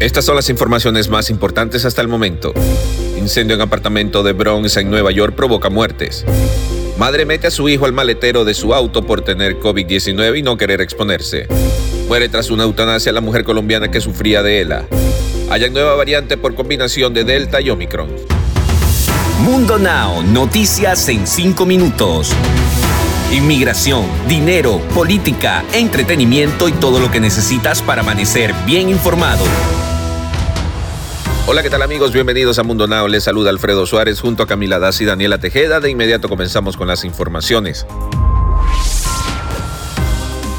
Estas son las informaciones más importantes hasta el momento. Incendio en apartamento de Bronx en Nueva York provoca muertes. Madre mete a su hijo al maletero de su auto por tener COVID-19 y no querer exponerse. Muere tras una eutanasia la mujer colombiana que sufría de ELA. Hay nueva variante por combinación de Delta y Omicron. Mundo Now, noticias en 5 minutos. Inmigración, dinero, política, entretenimiento y todo lo que necesitas para amanecer bien informado. Hola, ¿qué tal amigos? Bienvenidos a Mundo Now. Les saluda Alfredo Suárez junto a Camila Das y Daniela Tejeda. De inmediato comenzamos con las informaciones.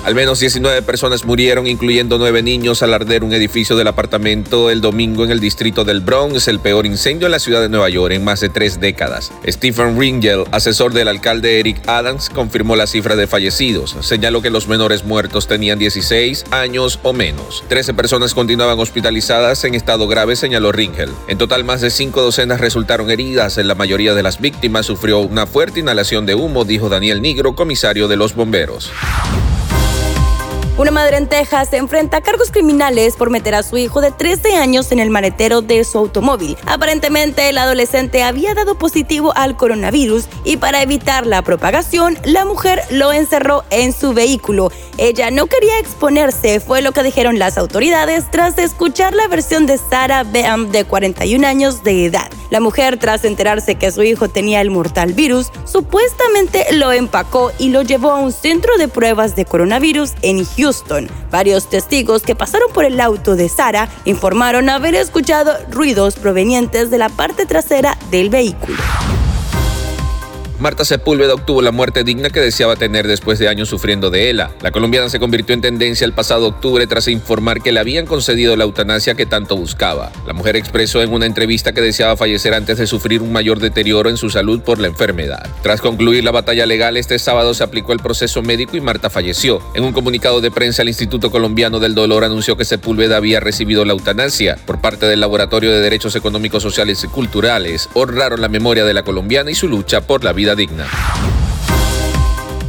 Al menos 19 personas murieron, incluyendo nueve niños, al arder un edificio del apartamento el domingo en el distrito del Bronx, el peor incendio en la ciudad de Nueva York en más de tres décadas. Stephen Ringel, asesor del alcalde Eric Adams, confirmó la cifra de fallecidos. Señaló que los menores muertos tenían 16 años o menos. 13 personas continuaban hospitalizadas en estado grave, señaló Ringel. En total, más de cinco docenas resultaron heridas. La mayoría de las víctimas sufrió una fuerte inhalación de humo, dijo Daniel Nigro, comisario de los bomberos. Una madre en Texas se enfrenta a cargos criminales por meter a su hijo de 13 años en el maletero de su automóvil. Aparentemente, el adolescente había dado positivo al coronavirus y para evitar la propagación, la mujer lo encerró en su vehículo. Ella no quería exponerse, fue lo que dijeron las autoridades tras escuchar la versión de Sarah Beam de 41 años de edad. La mujer, tras enterarse que su hijo tenía el mortal virus, supuestamente lo empacó y lo llevó a un centro de pruebas de coronavirus en Houston. Varios testigos que pasaron por el auto de Sara informaron haber escuchado ruidos provenientes de la parte trasera del vehículo. Marta Sepúlveda obtuvo la muerte digna que deseaba tener después de años sufriendo de ELA. La colombiana se convirtió en tendencia el pasado octubre tras informar que le habían concedido la eutanasia que tanto buscaba. La mujer expresó en una entrevista que deseaba fallecer antes de sufrir un mayor deterioro en su salud por la enfermedad. Tras concluir la batalla legal, este sábado se aplicó el proceso médico y Marta falleció. En un comunicado de prensa, el Instituto Colombiano del Dolor anunció que Sepúlveda había recibido la eutanasia por parte del Laboratorio de Derechos Económicos, Sociales y Culturales. Honraron la memoria de la colombiana y su lucha por la vida digna.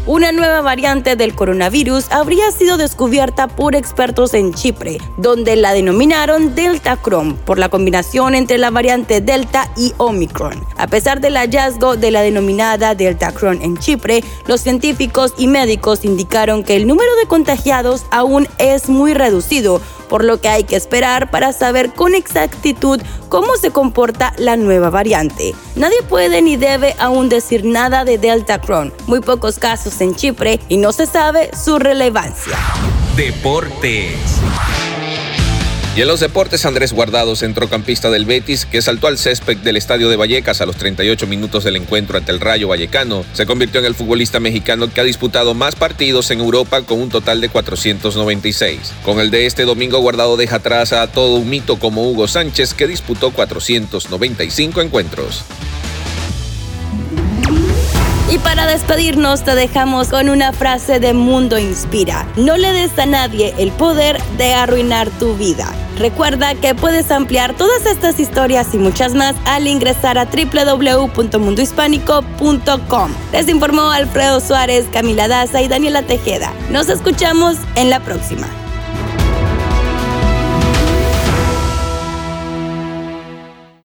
Una nueva variante del coronavirus habría sido descubierta por expertos en Chipre, donde la denominaron Delta Chrome por la combinación entre la variante Delta y Omicron. A pesar del hallazgo de la denominada Delta Chrome en Chipre, los científicos y médicos indicaron que el número de contagiados aún es muy reducido, por lo que hay que esperar para saber con exactitud cómo se comporta la nueva variante. Nadie puede ni debe aún decir nada de Delta Cron, muy pocos casos en Chipre y no se sabe su relevancia. Deportes. Y en los deportes, Andrés Guardado, centrocampista del Betis, que saltó al césped del estadio de Vallecas a los 38 minutos del encuentro ante el Rayo Vallecano, se convirtió en el futbolista mexicano que ha disputado más partidos en Europa con un total de 496. Con el de este domingo, Guardado deja atrás a todo un mito como Hugo Sánchez, que disputó 495 encuentros. Y para despedirnos te dejamos con una frase de Mundo Inspira. No le des a nadie el poder de arruinar tu vida. Recuerda que puedes ampliar todas estas historias y muchas más al ingresar a www.mundohispánico.com. Les informó Alfredo Suárez, Camila Daza y Daniela Tejeda. Nos escuchamos en la próxima.